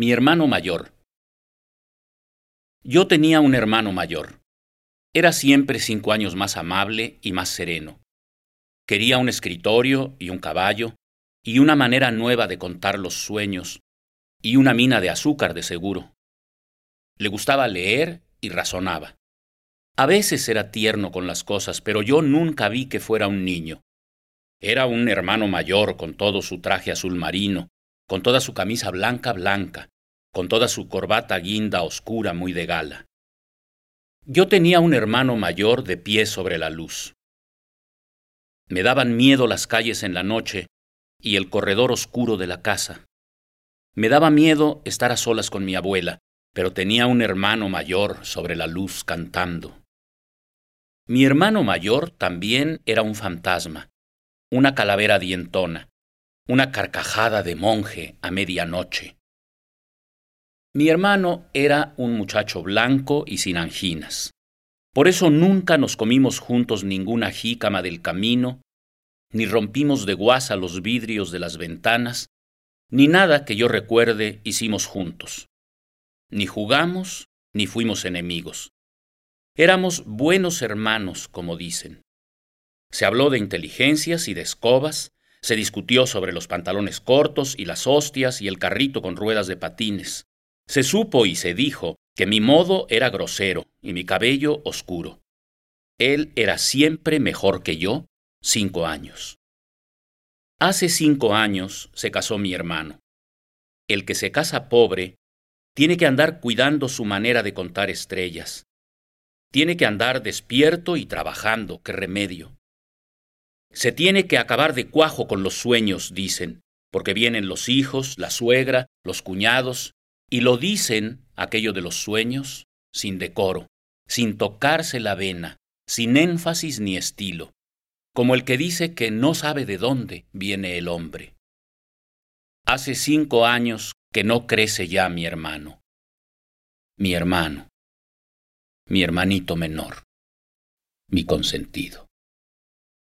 Mi hermano mayor. Yo tenía un hermano mayor. Era siempre cinco años más amable y más sereno. Quería un escritorio y un caballo, y una manera nueva de contar los sueños, y una mina de azúcar de seguro. Le gustaba leer y razonaba. A veces era tierno con las cosas, pero yo nunca vi que fuera un niño. Era un hermano mayor con todo su traje azul marino, con toda su camisa blanca blanca, con toda su corbata guinda oscura muy de gala. Yo tenía un hermano mayor de pie sobre la luz. Me daban miedo las calles en la noche y el corredor oscuro de la casa. Me daba miedo estar a solas con mi abuela, pero tenía un hermano mayor sobre la luz cantando. Mi hermano mayor también era un fantasma, una calavera dientona una carcajada de monje a medianoche. Mi hermano era un muchacho blanco y sin anginas. Por eso nunca nos comimos juntos ninguna jícama del camino, ni rompimos de guasa los vidrios de las ventanas, ni nada que yo recuerde hicimos juntos. Ni jugamos, ni fuimos enemigos. Éramos buenos hermanos, como dicen. Se habló de inteligencias y de escobas, se discutió sobre los pantalones cortos y las hostias y el carrito con ruedas de patines. Se supo y se dijo que mi modo era grosero y mi cabello oscuro. Él era siempre mejor que yo, cinco años. Hace cinco años se casó mi hermano. El que se casa pobre tiene que andar cuidando su manera de contar estrellas. Tiene que andar despierto y trabajando, qué remedio. Se tiene que acabar de cuajo con los sueños, dicen, porque vienen los hijos, la suegra, los cuñados, y lo dicen, aquello de los sueños, sin decoro, sin tocarse la vena, sin énfasis ni estilo, como el que dice que no sabe de dónde viene el hombre. Hace cinco años que no crece ya mi hermano. Mi hermano. Mi hermanito menor. Mi consentido.